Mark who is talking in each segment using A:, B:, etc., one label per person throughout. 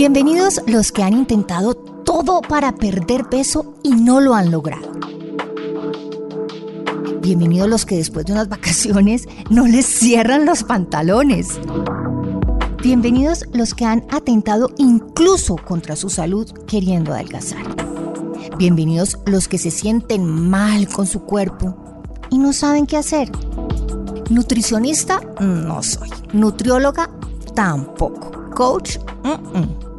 A: Bienvenidos los que han intentado todo para perder peso y no lo han logrado. Bienvenidos los que después de unas vacaciones no les cierran los pantalones. Bienvenidos los que han atentado incluso contra su salud queriendo adelgazar. Bienvenidos los que se sienten mal con su cuerpo y no saben qué hacer. Nutricionista no soy. Nutrióloga tampoco. Coach,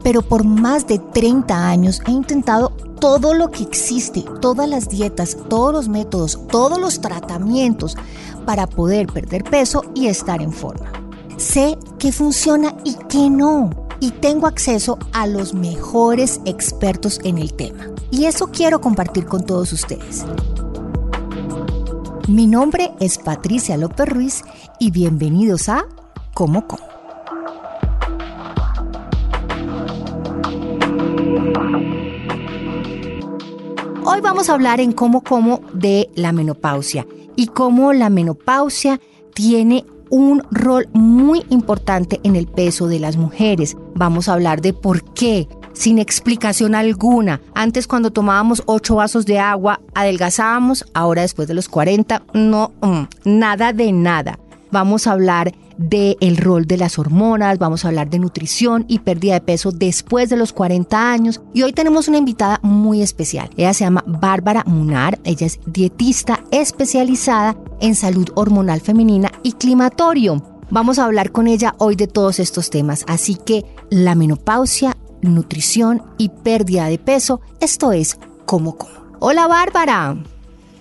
A: pero por más de 30 años he intentado todo lo que existe, todas las dietas, todos los métodos, todos los tratamientos para poder perder peso y estar en forma. Sé qué funciona y qué no. Y tengo acceso a los mejores expertos en el tema. Y eso quiero compartir con todos ustedes. Mi nombre es Patricia López Ruiz y bienvenidos a Como Como. Hoy vamos a hablar en cómo de la menopausia y cómo la menopausia tiene un rol muy importante en el peso de las mujeres. Vamos a hablar de por qué, sin explicación alguna. Antes cuando tomábamos 8 vasos de agua adelgazábamos, ahora después de los 40 no, mm, nada de nada. Vamos a hablar del rol de las hormonas, vamos a hablar de nutrición y pérdida de peso después de los 40 años. Y hoy tenemos una invitada muy especial. Ella se llama Bárbara Munar, ella es dietista especializada en salud hormonal femenina y climatorio. Vamos a hablar con ella hoy de todos estos temas, así que la menopausia, nutrición y pérdida de peso, esto es como como. Hola Bárbara.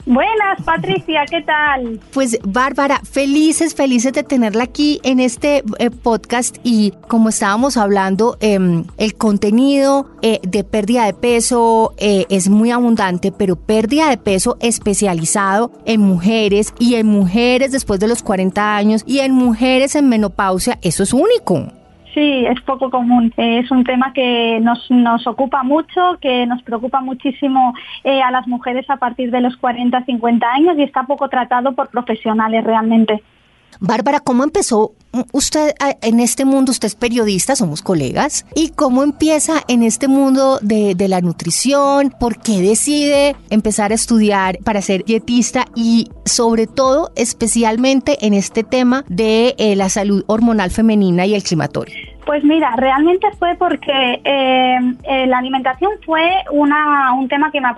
B: Buenas, Patricia, ¿qué tal?
A: Pues Bárbara, felices, felices de tenerla aquí en este eh, podcast y como estábamos hablando, em, el contenido eh, de pérdida de peso eh, es muy abundante, pero pérdida de peso especializado en mujeres y en mujeres después de los 40 años y en mujeres en menopausia, eso es único.
B: Sí, es poco común. es un tema que nos, nos, ocupa mucho, que nos preocupa muchísimo eh, a las mujeres a partir de los 40, 50 años y está poco tratado por profesionales realmente.
A: Bárbara, ¿cómo empezó usted en este mundo? Usted es periodista, somos colegas. ¿Y cómo empieza en este mundo de, la nutrición? ¿Por qué decide empezar a estudiar para ser dietista? Y sobre todo, especialmente en este tema de eh, la salud hormonal femenina y el climatorio.
B: Pues mira, realmente fue porque eh, eh, la alimentación fue una, un tema que me,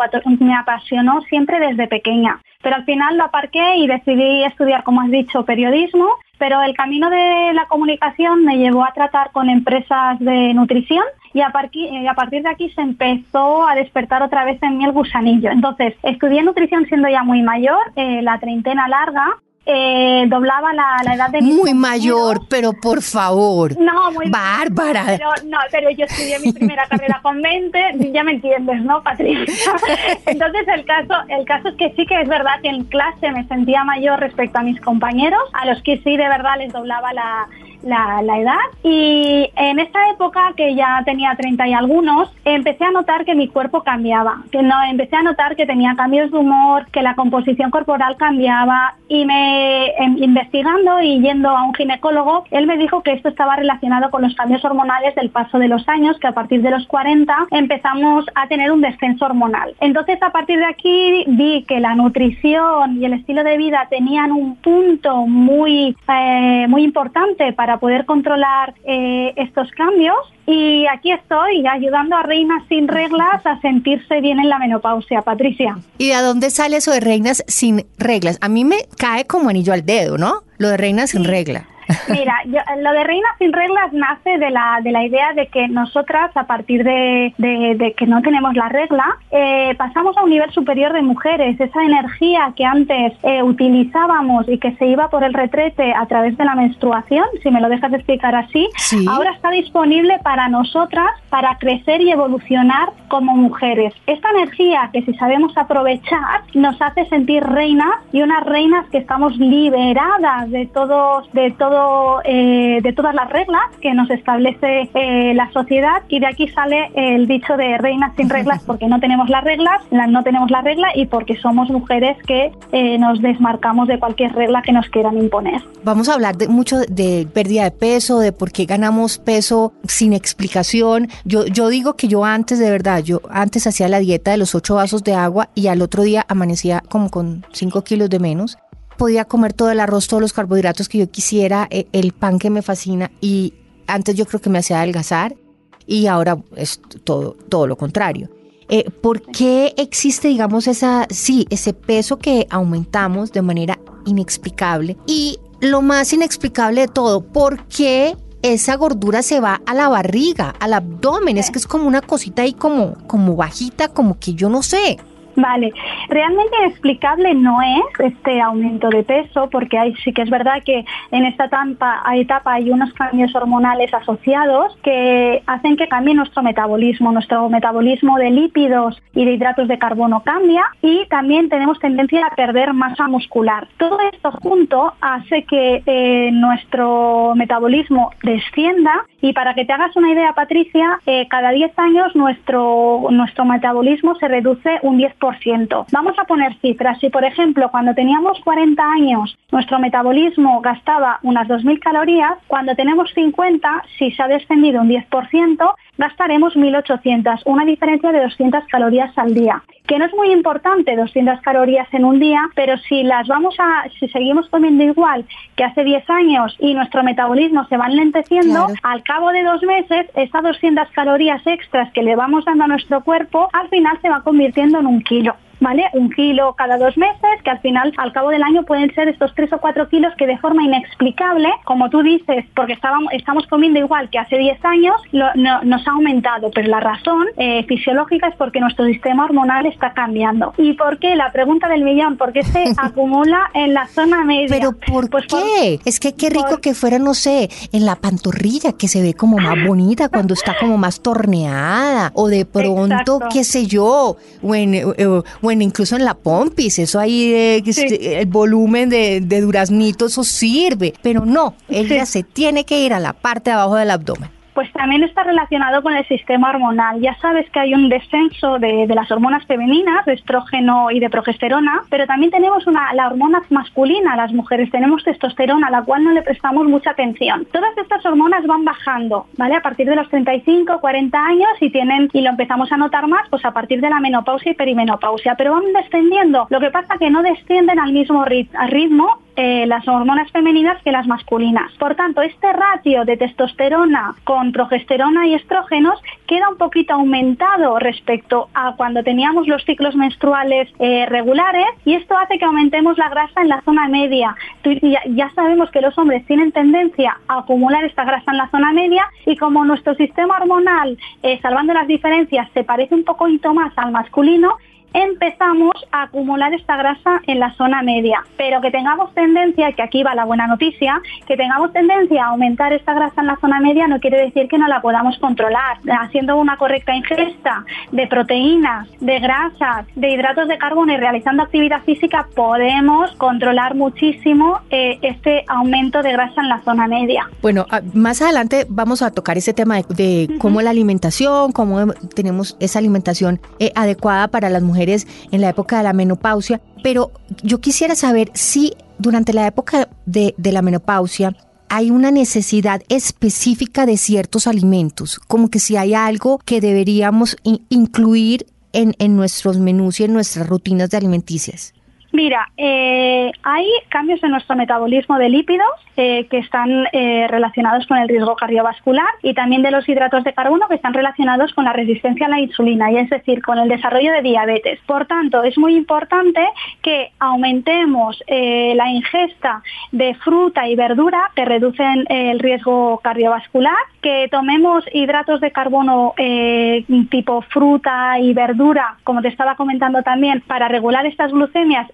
B: me, apasionó siempre desde pequeña, pero al final lo aparqué y decidí estudiar, como has dicho, periodismo, pero el camino de la comunicación me llevó a tratar con empresas de nutrición y a, partir, a partir de aquí se empezó a despertar otra vez en mí el gusanillo. Entonces, estudié nutrición siendo ya muy mayor, eh, la treintena larga, eh, doblaba la, edad de
A: Muy mayor, pero por favor.
B: No, muy
A: Bárbara.
B: Pero, no, pero yo estudié mi primera carrera con 20, ya me entiendes, ¿no, Patricia? Entonces el caso, el caso es que sí que es verdad que en clase me sentía mayor respecto a mis compañeros, a los que sí de verdad les doblaba la, la, edad y en esa época que ya tenía 30 y algunos empecé a notar que mi cuerpo cambiaba, que no empecé a notar que tenía cambios de humor, que la composición corporal cambiaba y me em, investigando y yendo a un ginecólogo, él me dijo que esto estaba relacionado con los cambios hormonales del paso de los años, que a partir de los 40 empezamos a tener un descenso hormonal. Entonces a partir de aquí vi que la nutrición y el estilo de vida tenían un punto muy, eh, muy importante para poder controlar eh, estos cambios y aquí estoy ayudando a reinas sin reglas a sentirse bien en la menopausia, Patricia.
A: ¿Y de dónde sale eso de reinas sin reglas? A mí me cae como anillo al dedo, ¿no? Lo de reinas sin regla.
B: Mira, lo de Reinas sin reglas nace de la, de la idea de que nosotras, a partir de, que no tenemos la regla, eh, pasamos a un nivel superior de mujeres. Esa energía que antes eh, utilizábamos y que se iba por el retrete a través de la menstruación, si me lo dejas explicar así, ahora está disponible para nosotras para crecer y evolucionar como mujeres. Esta energía que si sabemos aprovechar nos hace sentir reinas y unas reinas que estamos liberadas de todos, de todos todo, eh, de todas las reglas que nos establece eh, la sociedad y de aquí sale el dicho de reinas sin reglas porque no tenemos las reglas, no tenemos la regla y porque somos mujeres que eh, nos desmarcamos de cualquier regla que nos quieran imponer.
A: Vamos a hablar de mucho de pérdida de peso, de por qué ganamos peso sin explicación. Yo, yo digo que yo antes, de verdad, yo antes hacía la dieta de los ocho vasos de agua y al otro día amanecía como con cinco kilos de menos podía comer todo el arroz, todos los carbohidratos que yo quisiera, e, el pan que me fascina y antes yo creo que me hacía adelgazar y ahora es todo, todo lo contrario. Eh, ¿Por qué existe, digamos, esa, sí, ese peso que aumentamos de manera inexplicable? Y lo más inexplicable de todo, ¿por qué esa gordura se va a la barriga, al abdomen? Es que es como una cosita ahí como, como bajita, como que yo no sé.
B: Vale, realmente inexplicable no es este aumento de peso porque sí que es verdad que en esta etapa, etapa hay unos cambios hormonales asociados que hacen que cambie nuestro metabolismo. Nuestro metabolismo de lípidos y de hidratos de carbono cambia y también tenemos tendencia a perder masa muscular. Todo esto junto hace que eh, nuestro metabolismo descienda y para que te hagas una idea, Patricia, eh, cada 10 años nuestro, nuestro metabolismo se reduce un 10%. Vamos a poner cifras. Si, por ejemplo, cuando teníamos 40 años, nuestro metabolismo gastaba unas 2.000 calorías, cuando tenemos 50, si se ha descendido un 10%, gastaremos 1.800, una diferencia de 200 calorías al día. Que no es muy importante 200 calorías en un día, pero si las vamos a, si seguimos comiendo igual que hace 10 años y nuestro metabolismo se va enlenteciendo, al cabo de dos meses, esas 200 calorías extras que le vamos dando a nuestro cuerpo, al final se va convirtiendo en un kilo. ¿Vale? Un kilo cada dos meses, que al final, al cabo del año, pueden ser estos tres o cuatro kilos que de forma inexplicable, como tú dices, porque estábamos, estamos comiendo igual que hace 10 años, nos ha aumentado. Pero la razón eh, fisiológica es porque nuestro sistema hormonal está cambiando. ¿Y por qué? La pregunta del millón, ¿por qué se acumula en la zona media?
A: ¿Pero por pues qué? es que qué rico que fuera, no sé, en la pantorrilla, que se ve como más bonita cuando está como más torneada, o de pronto, qué sé yo, o en, incluso en la pompis, eso ahí, el volumen de, de duraznito, eso sirve, pero no, ella se tiene que ir a la parte de abajo del abdomen
B: pues también está relacionado con el sistema hormonal. Ya sabes que hay un descenso de, las hormonas femeninas, de estrógeno y de progesterona, pero también tenemos una, la hormona masculina, las mujeres tenemos testosterona, a la cual no le prestamos mucha atención. Todas estas hormonas van bajando, ¿vale? A partir de los 35, 40 años y tienen y lo empezamos a notar más pues a partir de la menopausia y perimenopausia, pero van descendiendo. Lo que pasa que no descienden al mismo ritmo eh, las hormonas femeninas que las masculinas. Por tanto, este ratio de testosterona con progesterona y estrógenos queda un poquito aumentado respecto a cuando teníamos los ciclos menstruales eh, regulares y esto hace que aumentemos la grasa en la zona media. Ya, sabemos que los hombres tienen tendencia a acumular esta grasa en la zona media y como nuestro sistema hormonal, eh, salvando las diferencias, se parece un poquito más al masculino, empezamos a acumular esta grasa en la zona media, pero que tengamos tendencia, que aquí va la buena noticia, que tengamos tendencia a aumentar esta grasa en la zona media no quiere decir que no la podamos controlar. Haciendo una correcta ingesta de proteínas, de grasas, de hidratos de carbono y realizando actividad física podemos controlar muchísimo eh, este aumento de grasa en la zona media.
A: Bueno, ah, más adelante vamos a tocar ese tema de, cómo la alimentación, cómo tenemos esa alimentación eh, adecuada para las mujeres en la época de la menopausia, pero yo quisiera saber si durante la época de, la menopausia hay una necesidad específica de ciertos alimentos, como que si hay algo que deberíamos incluir en, en nuestros menús y en nuestras rutinas de alimenticias.
B: Mira, eh, hay cambios en nuestro metabolismo de lípidos eh, que están eh, relacionados con el riesgo cardiovascular y también de los hidratos de carbono que están relacionados con la resistencia a la insulina, y es decir, con el desarrollo de diabetes. Por tanto, es muy importante que aumentemos la ingesta de fruta y verdura que reducen el riesgo cardiovascular, que tomemos hidratos de carbono tipo fruta y verdura, como te estaba comentando también, para regular estas glucemias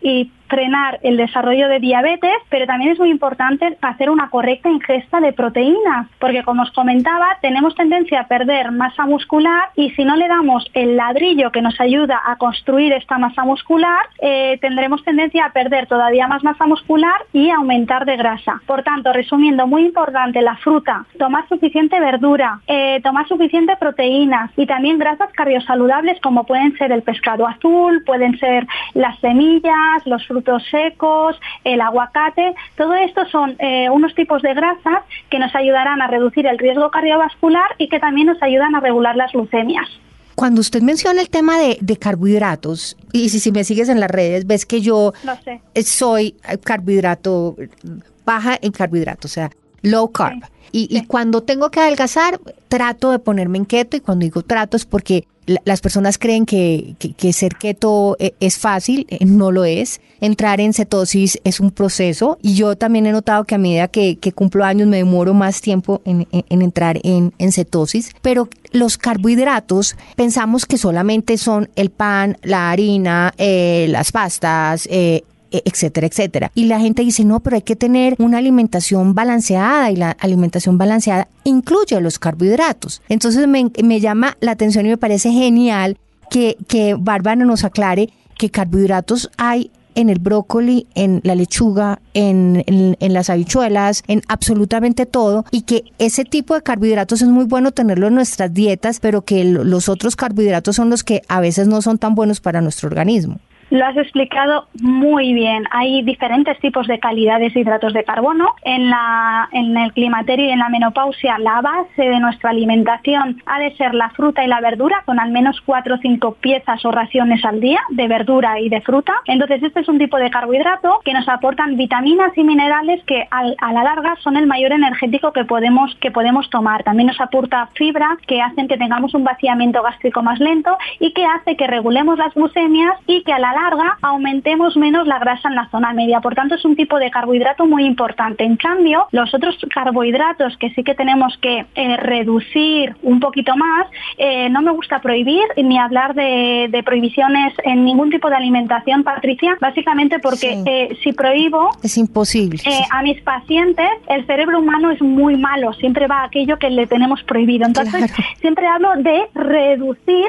B: frenar el desarrollo de diabetes, pero también es muy importante hacer una correcta ingesta de proteínas, porque como os comentaba, tenemos tendencia a perder masa muscular y si no le damos el ladrillo que nos ayuda a construir esta masa muscular, eh, tendremos tendencia a perder todavía más masa muscular y aumentar de grasa. Por tanto, resumiendo, muy importante la fruta, tomar suficiente verdura, eh, tomar suficiente proteínas y también grasas cardiosaludables como pueden ser el pescado azul, pueden ser las semillas, los frutos secos, el aguacate, todo esto son eh, unos tipos de grasas que nos ayudarán a reducir el riesgo cardiovascular y que también nos ayudan a regular las glucemias.
A: Cuando usted menciona el tema de, carbohidratos, y si, si, me sigues en las redes, ves que yo soy carbohidrato, baja en carbohidratos, o sea, low carb. Y, y, cuando tengo que adelgazar, trato de ponerme en keto, y cuando digo trato es porque las personas creen que, ser keto eh, es fácil, eh, no lo es. Entrar en cetosis es un proceso. Y yo también he notado que a medida que, cumplo años me demoro más tiempo en, entrar en, cetosis, pero los carbohidratos pensamos que solamente son el pan, la harina, eh, las pastas, e, etcétera, etcétera. Y la gente dice, no, pero hay que tener una alimentación balanceada y la alimentación balanceada incluye los carbohidratos. Entonces me, llama la atención y me parece genial que, que Bárbara nos aclare que carbohidratos hay en el brócoli, en la lechuga, en, en, las habichuelas, en absolutamente todo, y que ese tipo de carbohidratos es muy bueno tenerlo en nuestras dietas, pero que los otros carbohidratos son los que a veces no son tan buenos para nuestro organismo.
B: Lo has explicado muy bien. Hay diferentes tipos de calidades de hidratos de carbono. En, el climaterio y en la menopausia, la base de nuestra alimentación ha de ser la fruta y la verdura, con al menos 4 o 5 piezas o raciones al día de verdura y de fruta. Entonces, este es un tipo de carbohidrato que nos aportan vitaminas y minerales que a la larga son el mayor energético que podemos, que podemos tomar. También nos aporta fibra que hacen que tengamos un vaciamiento gástrico más lento y que hace que regulemos las glucemias y que a la larga aumentemos menos la grasa en la zona media. Por tanto, es un tipo de carbohidrato muy importante. En cambio, los otros carbohidratos que sí que tenemos que eh, reducir un poquito más, eh, no me gusta prohibir ni hablar de, prohibiciones en ningún tipo de alimentación, Patricia, básicamente porque eh, si prohíbo...
A: Es imposible.
B: A mis pacientes, el cerebro humano es muy malo, siempre va a aquello que le tenemos prohibido. Entonces, siempre hablo de reducir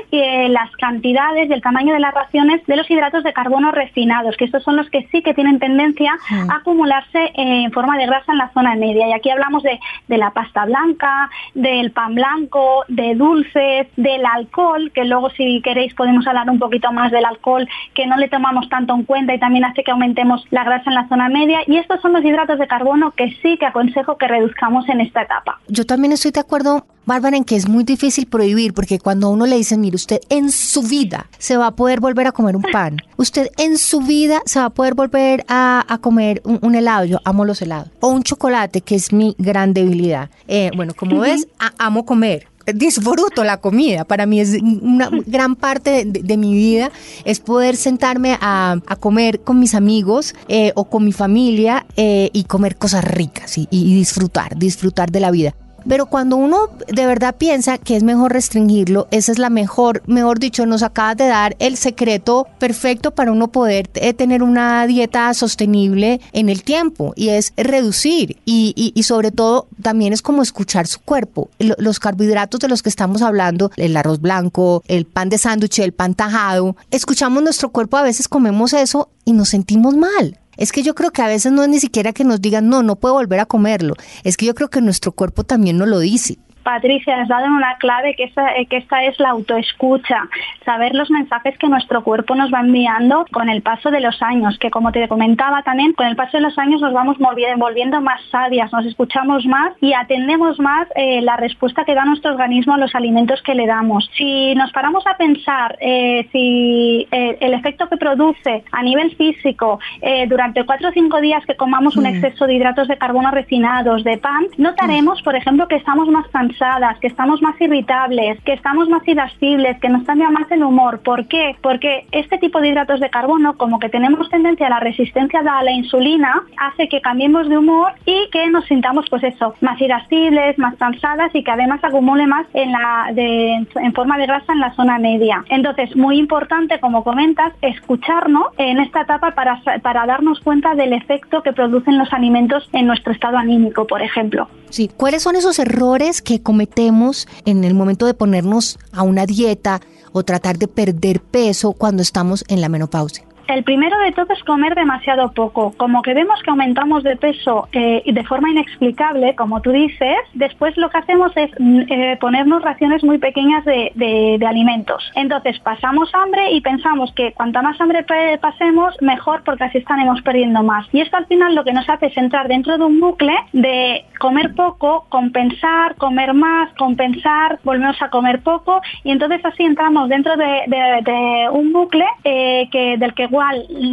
B: las cantidades y el tamaño de las raciones de los hidratos de carbono refinados, que estos son los que sí que tienen tendencia a acumularse en forma de grasa en la zona media. Y aquí hablamos de, la pasta blanca, del pan blanco, de dulces, del alcohol, que luego si queréis podemos hablar un poquito más del alcohol, que no le tomamos tanto en cuenta y también hace que aumentemos la grasa en la zona media. Y estos son los hidratos de carbono que sí que aconsejo que reduzcamos en esta etapa.
A: Yo también estoy de acuerdo Bárbara, en que es muy difícil prohibir, porque cuando uno le dice, mire, usted en su vida se va a poder volver a comer un pan, usted en su vida se va a poder volver a, comer un, helado, yo amo los helados, o un chocolate, que es mi gran debilidad. Eh, bueno, como ves, amo comer, disfruto la comida. Para mí es una gran parte de, mi vida es poder sentarme a, comer con mis amigos eh, o con mi familia eh, y comer cosas ricas y disfrutar, disfrutar de la vida. Pero cuando uno de verdad piensa que es mejor restringirlo, esa es la mejor, mejor dicho, nos acabas de dar el secreto perfecto para uno poder eh, tener una dieta sostenible en el tiempo y es reducir y, sobre todo también es como escuchar su cuerpo. Los carbohidratos de los que estamos hablando, el arroz blanco, el pan de sándwich, el pan tajado, escuchamos nuestro cuerpo, a veces comemos eso y nos sentimos mal. Es que yo creo que a veces no es ni siquiera que nos digan, no, no puedo volver a comerlo. Es que yo creo que nuestro cuerpo también nos lo dice.
B: Patricia, has dado una clave que esta, que esta es la autoescucha, saber los mensajes que nuestro cuerpo nos va enviando con el paso de los años, que como te comentaba también, con el paso de los años nos vamos volviendo más sabias, nos escuchamos más y atendemos más eh, la respuesta que da nuestro organismo a los alimentos que le damos. Si nos paramos a pensar eh, si eh, el efecto que produce a nivel físico durante cuatro o cinco días que comamos un mm. exceso de hidratos de carbono refinados, de pan, notaremos, por ejemplo, que estamos más cansados que estamos más irritables, que estamos más irascibles, que nos cambia más el humor. ¿Por qué? Porque este tipo de hidratos de carbono, como que tenemos tendencia a la resistencia a la insulina, hace que cambiemos de humor y que nos sintamos, pues eso, más irascibles, más cansadas y que además acumule más en, la en forma de grasa en la zona media. Entonces, muy importante, como comentas, escucharnos en esta etapa para, para darnos cuenta del efecto que producen los alimentos en nuestro estado anímico, por ejemplo.
A: Sí, ¿cuáles son esos errores que cometemos en el momento de ponernos a una dieta o tratar de perder peso cuando estamos en la menopausia?
B: El primero de todo es comer demasiado poco. Como que vemos que aumentamos de peso eh, de forma inexplicable, como tú dices, después lo que hacemos es mm, eh, ponernos raciones muy pequeñas de, alimentos. Entonces pasamos hambre y pensamos que cuanta más hambre pasemos, mejor porque así estaremos perdiendo más. Y esto al final lo que nos hace es entrar dentro de un bucle de comer poco, compensar, comer más, compensar, volvemos a comer poco y entonces así entramos dentro de, un bucle eh, que, del que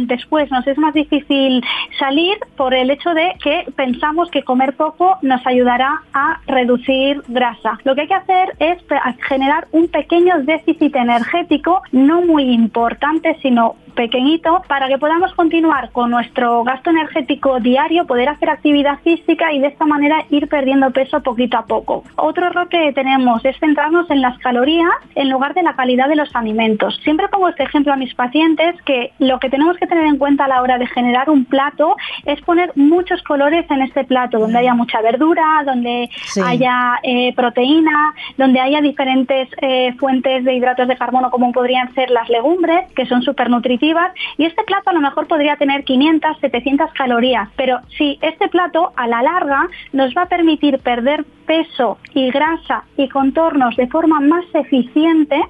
B: después nos es más difícil salir por el hecho de que pensamos que comer poco nos ayudará a reducir grasa. Lo que hay que hacer es generar un pequeño déficit energético, no muy importante, sino pequeñito para que podamos continuar con nuestro gasto energético diario, poder hacer actividad física y de esta manera ir perdiendo peso poquito a poco. Otro error que tenemos es centrarnos en las calorías en lugar de la calidad de los alimentos. Siempre pongo este ejemplo a mis pacientes que lo que tenemos que tener en cuenta a la hora de generar un plato es poner muchos colores en este plato, donde haya mucha verdura, donde haya eh, proteína, donde haya diferentes eh, fuentes de hidratos de carbono como podrían ser las legumbres, que son súper nutritivas y este plato a lo mejor podría tener 500, 700 calorías, pero si este plato a la larga nos va a permitir perder peso y grasa y contornos de forma más eficiente,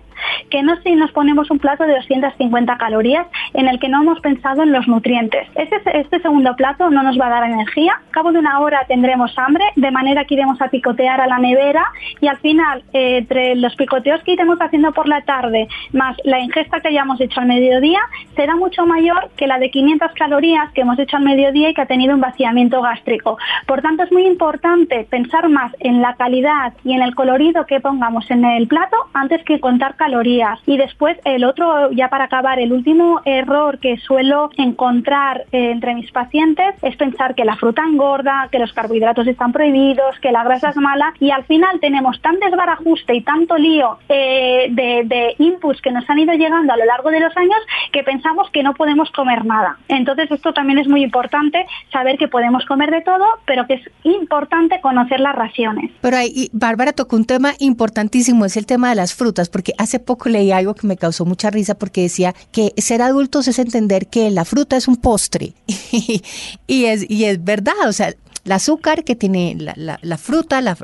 B: que no si nos ponemos un plato de 250 calorías en el que no hemos pensado en los nutrientes. Este, segundo plato no nos va a dar energía, a cabo de una hora tendremos hambre, de manera que iremos a picotear a la nevera y al final, eh, entre los picoteos que iremos haciendo por la tarde, más la ingesta que hayamos hecho al mediodía, será mucho mayor que la de 500 calorías que hemos hecho al mediodía y que ha tenido un vaciamiento gástrico. Por tanto, es muy importante pensar más en la calidad y en el colorido que pongamos en el plato antes que contar calorías. Y después el otro, ya para acabar, el último error que suelo encontrar eh, entre mis pacientes es pensar que la fruta engorda, que los carbohidratos están prohibidos, que la grasa es mala y al final tenemos tan desbarajuste y tanto lío eh, de, de inputs que nos han ido llegando a lo largo de los años que pensamos que no podemos comer nada. Entonces esto también es muy importante saber que podemos comer de todo, pero que es importante conocer las raciones.
A: Pero ahí, Bárbara tocó un tema importantísimo, es el tema de las frutas, porque hace poco leí algo que me causó mucha risa porque decía que ser adultos es entender que la fruta es un postre. y, es, y es verdad, o sea, el azúcar que tiene la, fruta, la,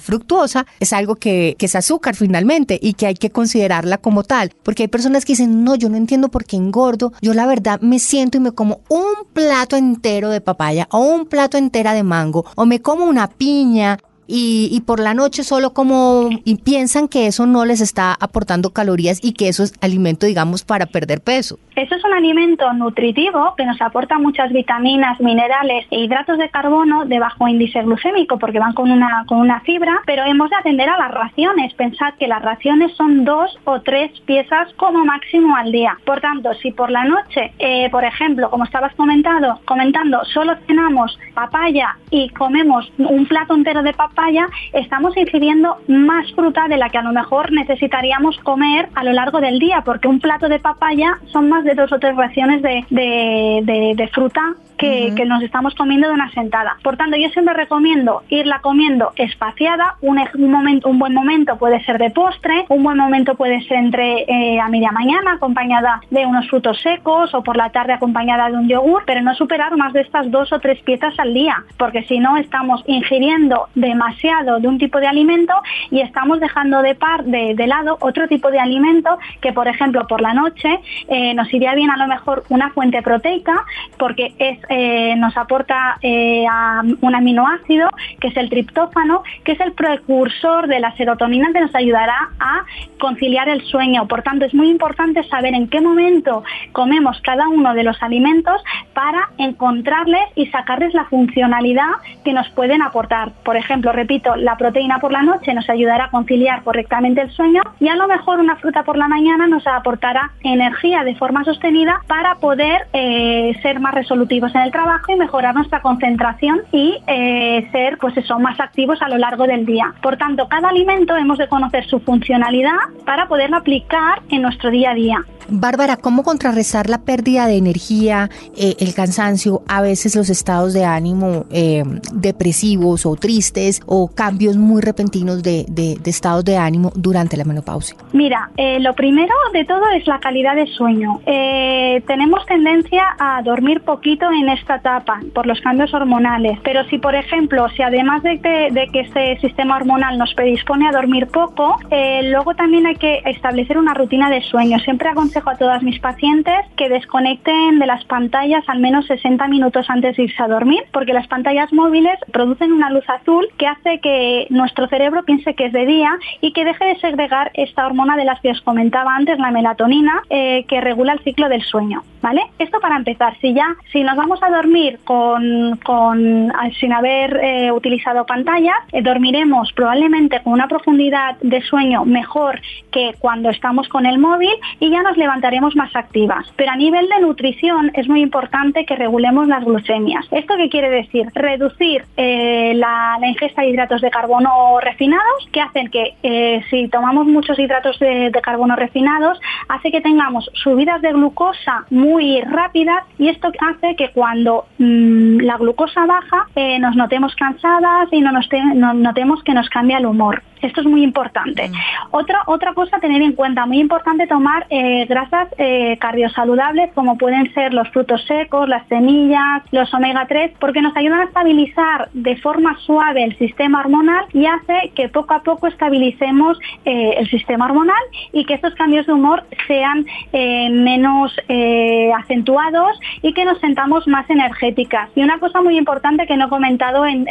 A: fructuosa, es algo que, que, es azúcar finalmente y que hay que considerarla como tal. Porque hay personas que dicen, no, yo no entiendo por qué engordo. Yo la verdad me siento y me como un plato entero de papaya o un plato entera de mango o me como una piña y, por la noche solo como y piensan que eso no les está aportando calorías y que eso es alimento, digamos, para perder peso.
B: Eso es un alimento nutritivo que nos aporta muchas vitaminas, minerales e hidratos de carbono de bajo índice glucémico porque van con una, con una fibra, pero hemos de atender a las raciones. Pensad que las raciones son dos o tres piezas como máximo al día. Por tanto, si por la noche, eh, por ejemplo, como estabas comentando, comentando, solo cenamos papaya y comemos un plato entero de papaya, estamos ingiriendo más fruta de la que a lo mejor necesitaríamos comer a lo largo del día, porque un plato de papaya son más de dos o tres raciones de, de fruta que, nos estamos comiendo de una sentada. Por tanto, yo siempre recomiendo irla comiendo espaciada. Un, momento, un buen momento puede ser de postre, un buen momento puede ser entre eh, a media mañana acompañada de unos frutos secos o por la tarde acompañada de un yogur, pero no superar más de estas dos o tres piezas al día, porque si no estamos ingiriendo demasiado de un tipo de alimento y estamos dejando de, par, de, lado otro tipo de alimento que, por ejemplo, por la noche eh, nos iría bien a lo mejor una fuente proteica porque es eh, nos aporta eh, un aminoácido que es el triptófano, que es el precursor de la serotonina que nos ayudará a conciliar el sueño. Por tanto, es muy importante saber en qué momento comemos cada uno de los alimentos para encontrarles y sacarles la funcionalidad que nos pueden aportar. Por ejemplo, repito, la proteína por la noche nos ayudará a conciliar correctamente el sueño y a lo mejor una fruta por la mañana nos aportará energía de forma sostenida para poder eh, ser más resolutivos en el trabajo y mejorar nuestra concentración y eh, ser pues eso, más activos a lo largo del día. Por tanto, cada alimento hemos de conocer su funcionalidad para poderlo aplicar en nuestro día a día.
A: Bárbara, ¿cómo contrarrestar la pérdida de energía, eh, el cansancio, a veces los estados de ánimo depresivos o tristes o cambios muy repentinos de, estados de ánimo durante la menopausia?
B: Mira, lo primero de todo es la calidad de sueño. tenemos tendencia a dormir poquito en esta etapa por los cambios hormonales. Pero si, por ejemplo, si además de que, este sistema hormonal nos predispone a dormir poco, eh, luego también hay que establecer una rutina de sueño. Siempre aconsejo a todas mis pacientes que desconecten de las pantallas al menos 60 minutos antes de irse a dormir, porque las pantallas móviles producen una luz azul que hace que nuestro cerebro piense que es de día y que deje de segregar esta hormona de las que os comentaba antes, la melatonina, eh, que regula el ciclo del sueño. ¿Vale? Esto para empezar. Si ya, si nos vamos a dormir con, sin haber eh, utilizado pantalla, eh, dormiremos probablemente con una profundidad de sueño mejor que cuando estamos con el móvil y ya nos levantaremos más activas. Pero a nivel de nutrición es muy importante que regulemos las glucemias. ¿Esto qué quiere decir? Reducir eh, la, ingesta de hidratos de carbono refinados, que hacen que si tomamos muchos hidratos de, de carbono refinados, hace que tengamos subidas de glucosa muy rápidas y esto hace que cuando mm, la glucosa baja eh, nos notemos cansadas y no nos notemos que nos cambia el humor. Esto es muy importante. Mm. Otra, otra cosa a tener en cuenta, muy importante tomar eh, grasas eh, cardiosaludables como pueden ser los frutos secos, las semillas, los omega 3, porque nos ayudan a estabilizar de forma suave el sistema hormonal y hace que poco a poco estabilicemos eh, el sistema hormonal y que estos cambios de humor sean menos acentuados y que nos sentamos más energéticas. Y una cosa muy importante que no he comentado en,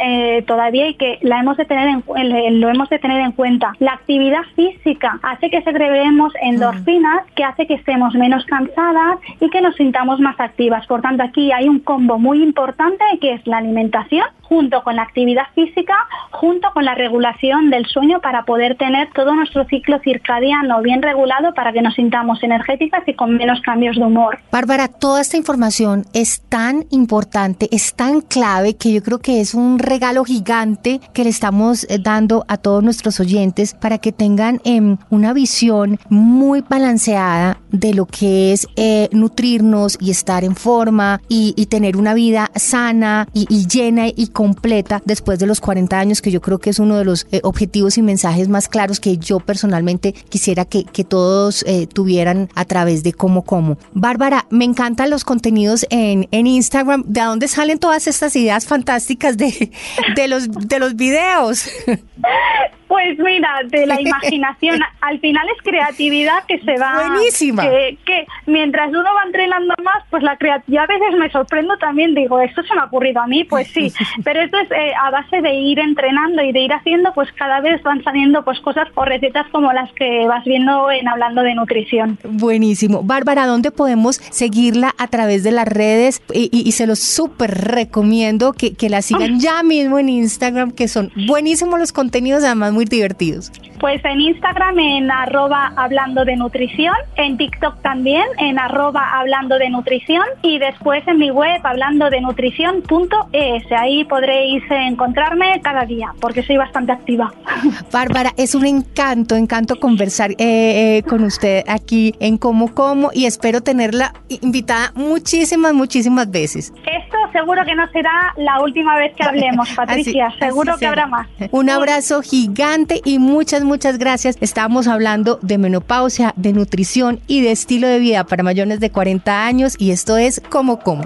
B: todavía y que la hemos de tener en, lo hemos de tener en cuenta. La actividad física hace que segreguemos endorfinas, que hace que estemos menos cansadas y que nos sintamos más activas. Por tanto, aquí hay un combo muy importante que es la alimentación junto con la actividad física, junto con la regulación del sueño para poder tener todo nuestro ciclo circadiano bien regulado para que nos sintamos energéticas y con menos cambios de humor.
A: Bárbara, toda esta información es tan importante, es tan clave que yo creo que es un regalo gigante que le estamos eh, dando a todos nuestros oyentes para que tengan em, una visión muy balanceada de lo que es eh, nutrirnos y estar en forma y, tener una vida sana y, y llena y completa después de los 40 años, que yo creo que es uno de los eh, objetivos y mensajes más claros que yo personalmente quisiera que, que todos eh, tuvieran a través de cómo como. Bárbara, me encantan los contenidos en, en Instagram. ¿De dónde salen todas estas ideas fantásticas de, de, los, de los videos?
B: Pues mira, de la imaginación, al final es creatividad que se va.
A: Buenísima.
B: Que, mientras uno va entrenando más, pues la creatividad a veces me sorprendo también, digo, esto se me ha ocurrido a mí, pues sí, pero esto es eh, a base de ir entrenando y de ir haciendo, pues cada vez van saliendo pues cosas o recetas como las que vas viendo en hablando de nutrición.
A: Buenísimo. Bárbara, ¿dónde podemos seguirla a través de las redes? Y, se los súper recomiendo que, que la sigan ya mismo en Instagram, que son buenísimos los contenidos, además muy divertidos.
B: Pues en Instagram en arroba hablando de nutrición, en TikTok también en arroba hablando de nutrición y después en mi web hablando de nutrición.es. Ahí podréis encontrarme cada día porque soy bastante activa.
A: Bárbara, es un encanto, encanto conversar eh, eh, con usted aquí en Como Como y espero tenerla invitada muchísimas, muchísimas veces.
B: Esto seguro que no será la última vez que hablemos, Patricia. seguro que habrá más.
A: Un abrazo gigante y muchas, muchas gracias. Estamos hablando de menopausia, de nutrición y de estilo de vida para mayores de 40 años y esto es Como Como.